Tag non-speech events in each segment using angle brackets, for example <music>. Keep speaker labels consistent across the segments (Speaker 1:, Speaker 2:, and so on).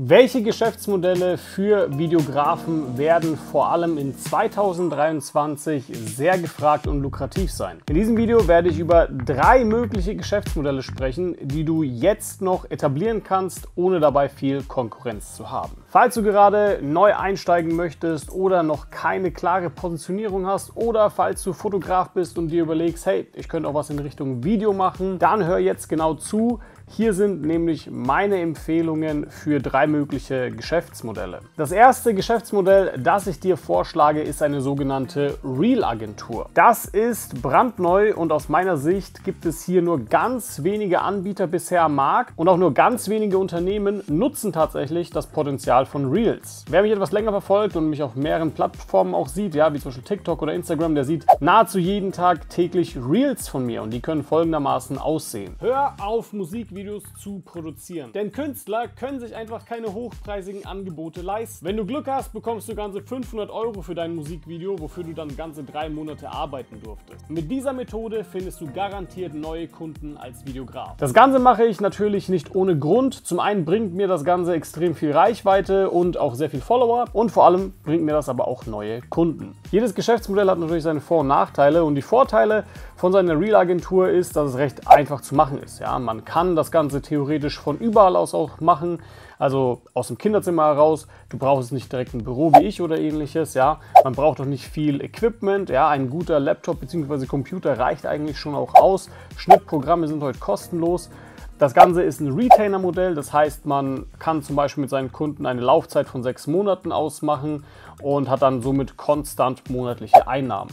Speaker 1: Welche Geschäftsmodelle für Videografen werden vor allem in 2023 sehr gefragt und lukrativ sein? In diesem Video werde ich über drei mögliche Geschäftsmodelle sprechen, die du jetzt noch etablieren kannst, ohne dabei viel Konkurrenz zu haben. Falls du gerade neu einsteigen möchtest oder noch keine klare Positionierung hast oder falls du Fotograf bist und dir überlegst, hey, ich könnte auch was in Richtung Video machen, dann hör jetzt genau zu. Hier sind nämlich meine Empfehlungen für drei mögliche Geschäftsmodelle. Das erste Geschäftsmodell, das ich dir vorschlage, ist eine sogenannte Real-Agentur. Das ist brandneu und aus meiner Sicht gibt es hier nur ganz wenige Anbieter bisher am Markt und auch nur ganz wenige Unternehmen nutzen tatsächlich das Potenzial von Reels. Wer mich etwas länger verfolgt und mich auf mehreren Plattformen auch sieht, ja, wie zum Beispiel TikTok oder Instagram, der sieht nahezu jeden Tag täglich Reels von mir und die können folgendermaßen aussehen. Hör auf Musik Musikvideos zu produzieren. Denn Künstler können sich einfach keine hochpreisigen Angebote leisten. Wenn du Glück hast, bekommst du ganze 500 Euro für dein Musikvideo, wofür du dann ganze drei Monate arbeiten durftest. Mit dieser Methode findest du garantiert neue Kunden als Videograf. Das Ganze mache ich natürlich nicht ohne Grund. Zum einen bringt mir das Ganze extrem viel Reichweite und auch sehr viel Follower und vor allem bringt mir das aber auch neue Kunden. Jedes Geschäftsmodell hat natürlich seine Vor- und Nachteile und die Vorteile von seiner Real-Agentur ist, dass es recht einfach zu machen ist. Ja, man kann das Ganze theoretisch von überall aus auch machen, also aus dem Kinderzimmer heraus. Du brauchst nicht direkt ein Büro wie ich oder ähnliches. Ja, man braucht auch nicht viel Equipment. Ja, ein guter Laptop bzw. Computer reicht eigentlich schon auch aus. Schnittprogramme sind heute kostenlos. Das Ganze ist ein Retainer-Modell, das heißt, man kann zum Beispiel mit seinen Kunden eine Laufzeit von sechs Monaten ausmachen und hat dann somit konstant monatliche Einnahmen.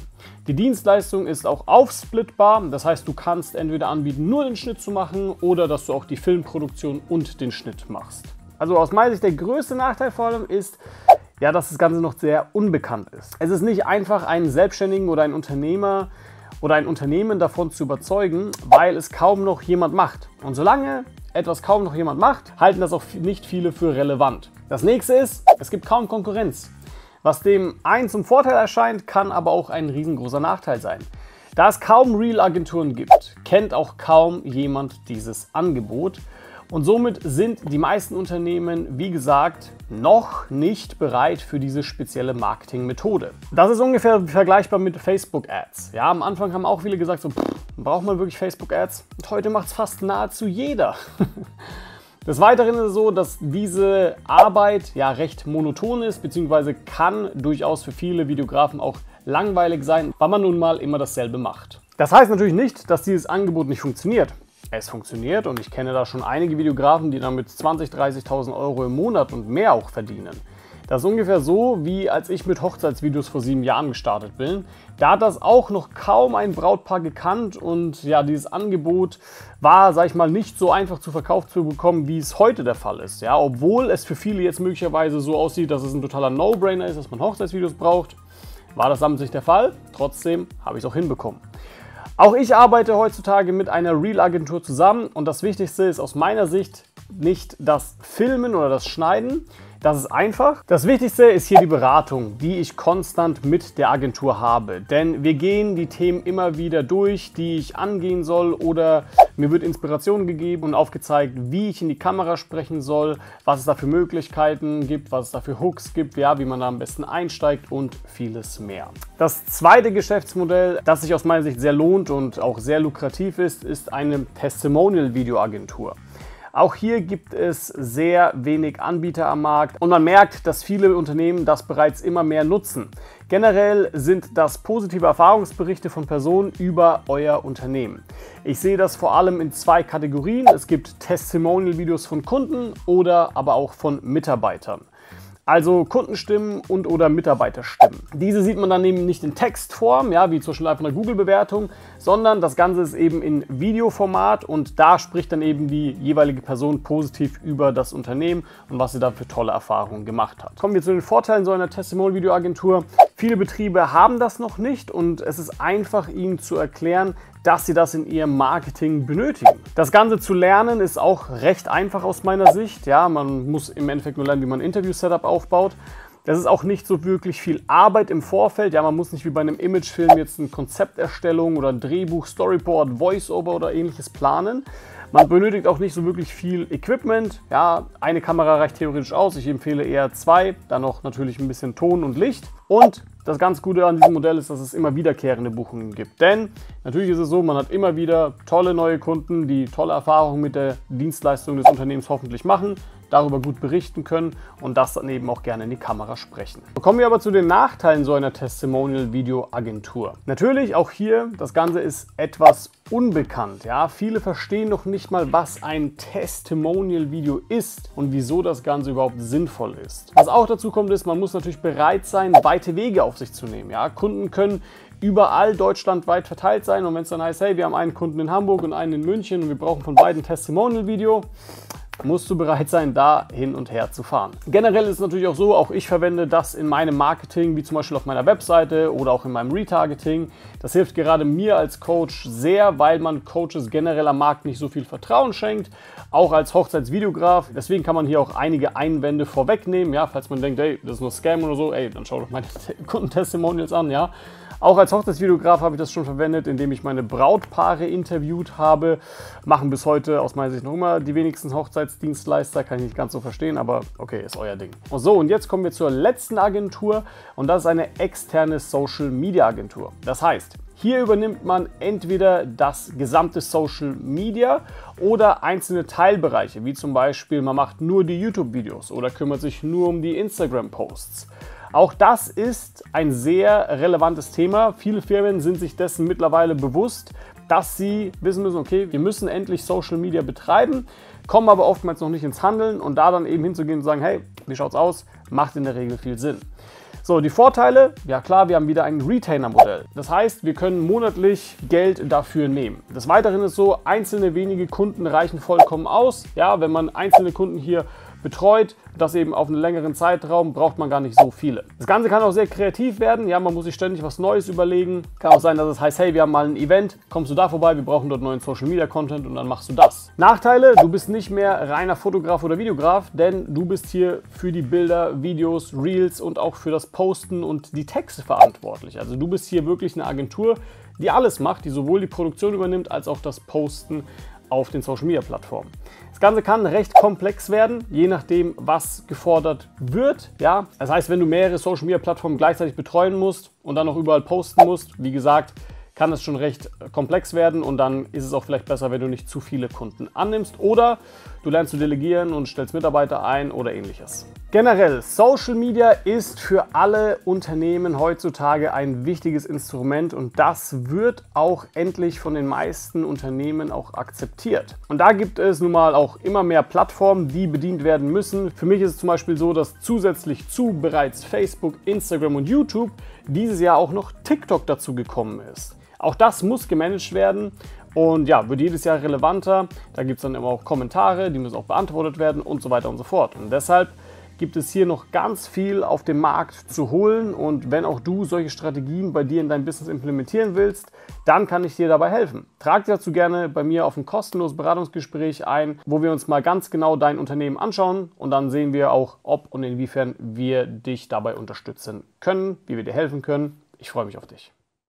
Speaker 1: Die Dienstleistung ist auch aufsplitbar, das heißt, du kannst entweder anbieten, nur den Schnitt zu machen oder dass du auch die Filmproduktion und den Schnitt machst. Also aus meiner Sicht der größte Nachteil vor allem ist, ja, dass das Ganze noch sehr unbekannt ist. Es ist nicht einfach, einen Selbstständigen oder einen Unternehmer oder ein Unternehmen davon zu überzeugen, weil es kaum noch jemand macht. Und solange etwas kaum noch jemand macht, halten das auch nicht viele für relevant. Das nächste ist, es gibt kaum Konkurrenz. Was dem einen zum Vorteil erscheint, kann aber auch ein riesengroßer Nachteil sein. Da es kaum Real-Agenturen gibt, kennt auch kaum jemand dieses Angebot und somit sind die meisten Unternehmen, wie gesagt, noch nicht bereit für diese spezielle Marketingmethode. Das ist ungefähr vergleichbar mit Facebook-Ads. Ja, am Anfang haben auch viele gesagt, so, pff, braucht man wirklich Facebook-Ads? Und heute macht es fast nahezu jeder. <laughs> Des Weiteren ist es so, dass diese Arbeit ja recht monoton ist, beziehungsweise kann durchaus für viele Videografen auch langweilig sein, weil man nun mal immer dasselbe macht. Das heißt natürlich nicht, dass dieses Angebot nicht funktioniert es funktioniert und ich kenne da schon einige Videografen, die damit 20.000, 30.000 Euro im Monat und mehr auch verdienen. Das ist ungefähr so, wie als ich mit Hochzeitsvideos vor sieben Jahren gestartet bin. Da hat das auch noch kaum ein Brautpaar gekannt und ja, dieses Angebot war, sag ich mal, nicht so einfach zu verkauft zu bekommen, wie es heute der Fall ist. Ja, obwohl es für viele jetzt möglicherweise so aussieht, dass es ein totaler No-Brainer ist, dass man Hochzeitsvideos braucht, war das sammeln sich der Fall. Trotzdem habe ich es auch hinbekommen. Auch ich arbeite heutzutage mit einer Real-Agentur zusammen und das Wichtigste ist aus meiner Sicht nicht das Filmen oder das Schneiden, das ist einfach. Das Wichtigste ist hier die Beratung, die ich konstant mit der Agentur habe. Denn wir gehen die Themen immer wieder durch, die ich angehen soll oder mir wird Inspiration gegeben und aufgezeigt, wie ich in die Kamera sprechen soll, was es da für Möglichkeiten gibt, was es da für Hooks gibt, ja, wie man da am besten einsteigt und vieles mehr. Das zweite Geschäftsmodell, das sich aus meiner Sicht sehr lohnt und auch sehr lukrativ ist, ist eine Testimonial-Videoagentur. Auch hier gibt es sehr wenig Anbieter am Markt und man merkt, dass viele Unternehmen das bereits immer mehr nutzen. Generell sind das positive Erfahrungsberichte von Personen über euer Unternehmen. Ich sehe das vor allem in zwei Kategorien. Es gibt Testimonial-Videos von Kunden oder aber auch von Mitarbeitern also Kundenstimmen und oder Mitarbeiterstimmen. Diese sieht man dann eben nicht in Textform, ja, wie zum Beispiel einfach eine Google-Bewertung, sondern das Ganze ist eben in Videoformat und da spricht dann eben die jeweilige Person positiv über das Unternehmen und was sie da für tolle Erfahrungen gemacht hat. Kommen wir zu den Vorteilen so einer Testimonial-Videoagentur. Viele Betriebe haben das noch nicht und es ist einfach ihnen zu erklären, dass sie das in ihrem Marketing benötigen. Das Ganze zu lernen ist auch recht einfach aus meiner Sicht. Ja, man muss im Endeffekt nur lernen, wie man Interview-Setup aufbaut. Das ist auch nicht so wirklich viel Arbeit im Vorfeld. Ja, man muss nicht wie bei einem Imagefilm jetzt eine Konzepterstellung oder ein Drehbuch, Storyboard, Voiceover oder ähnliches planen. Man benötigt auch nicht so wirklich viel Equipment. Ja, eine Kamera reicht theoretisch aus. Ich empfehle eher zwei. Dann noch natürlich ein bisschen Ton und Licht. Und das ganz Gute an diesem Modell ist, dass es immer wiederkehrende Buchungen gibt. Denn natürlich ist es so, man hat immer wieder tolle neue Kunden, die tolle Erfahrungen mit der Dienstleistung des Unternehmens hoffentlich machen darüber gut berichten können und das dann eben auch gerne in die Kamera sprechen. Kommen wir aber zu den Nachteilen so einer Testimonial-Video-Agentur. Natürlich auch hier, das Ganze ist etwas unbekannt. Ja? Viele verstehen noch nicht mal, was ein Testimonial-Video ist und wieso das Ganze überhaupt sinnvoll ist. Was auch dazu kommt, ist, man muss natürlich bereit sein, weite Wege auf sich zu nehmen. Ja? Kunden können überall deutschlandweit verteilt sein und wenn es dann heißt, hey, wir haben einen Kunden in Hamburg und einen in München und wir brauchen von beiden Testimonial-Video, musst du bereit sein, da hin und her zu fahren. Generell ist es natürlich auch so, auch ich verwende das in meinem Marketing, wie zum Beispiel auf meiner Webseite oder auch in meinem Retargeting. Das hilft gerade mir als Coach sehr, weil man Coaches generell am Markt nicht so viel Vertrauen schenkt, auch als Hochzeitsvideograf. Deswegen kann man hier auch einige Einwände vorwegnehmen, ja, falls man denkt, ey, das ist nur Scam oder so, ey, dann schau doch meine <laughs> Kundentestimonials an, ja. Auch als Hochzeitsvideograf habe ich das schon verwendet, indem ich meine Brautpaare interviewt habe. Machen bis heute aus meiner Sicht noch immer die wenigsten Hochzeitsdienstleister, kann ich nicht ganz so verstehen, aber okay, ist euer Ding. So, und jetzt kommen wir zur letzten Agentur und das ist eine externe Social Media Agentur. Das heißt, hier übernimmt man entweder das gesamte Social Media oder einzelne Teilbereiche, wie zum Beispiel man macht nur die YouTube-Videos oder kümmert sich nur um die Instagram-Posts. Auch das ist ein sehr relevantes Thema. Viele Firmen sind sich dessen mittlerweile bewusst, dass sie wissen müssen, okay, wir müssen endlich Social Media betreiben, kommen aber oftmals noch nicht ins Handeln und da dann eben hinzugehen und sagen, hey, wie schaut's aus? Macht in der Regel viel Sinn. So, die Vorteile, ja klar, wir haben wieder ein Retainer-Modell. Das heißt, wir können monatlich Geld dafür nehmen. Des Weiteren ist so, einzelne wenige Kunden reichen vollkommen aus. Ja, wenn man einzelne Kunden hier betreut. Das eben auf einen längeren Zeitraum braucht man gar nicht so viele. Das Ganze kann auch sehr kreativ werden. Ja, man muss sich ständig was Neues überlegen. Kann auch sein, dass es heißt, hey, wir haben mal ein Event, kommst du da vorbei, wir brauchen dort neuen Social Media Content und dann machst du das. Nachteile, du bist nicht mehr reiner Fotograf oder Videograf, denn du bist hier für die Bilder, Videos, Reels und auch für das Posten und die Texte verantwortlich. Also du bist hier wirklich eine Agentur, die alles macht, die sowohl die Produktion übernimmt als auch das Posten auf den Social Media Plattformen. Das Ganze kann recht komplex werden, je nachdem, was gefordert wird. Ja, das heißt, wenn du mehrere Social Media Plattformen gleichzeitig betreuen musst und dann noch überall posten musst, wie gesagt, kann es schon recht komplex werden und dann ist es auch vielleicht besser, wenn du nicht zu viele Kunden annimmst oder du lernst zu delegieren und stellst Mitarbeiter ein oder ähnliches. Generell, Social Media ist für alle Unternehmen heutzutage ein wichtiges Instrument und das wird auch endlich von den meisten Unternehmen auch akzeptiert. Und da gibt es nun mal auch immer mehr Plattformen, die bedient werden müssen. Für mich ist es zum Beispiel so, dass zusätzlich zu bereits Facebook, Instagram und YouTube dieses Jahr auch noch TikTok dazu gekommen ist. Auch das muss gemanagt werden und ja, wird jedes Jahr relevanter. Da gibt es dann immer auch Kommentare, die müssen auch beantwortet werden und so weiter und so fort. Und deshalb gibt es hier noch ganz viel auf dem Markt zu holen. Und wenn auch du solche Strategien bei dir in dein Business implementieren willst, dann kann ich dir dabei helfen. Trag dazu gerne bei mir auf ein kostenloses Beratungsgespräch ein, wo wir uns mal ganz genau dein Unternehmen anschauen und dann sehen wir auch, ob und inwiefern wir dich dabei unterstützen können, wie wir dir helfen können. Ich freue mich auf dich.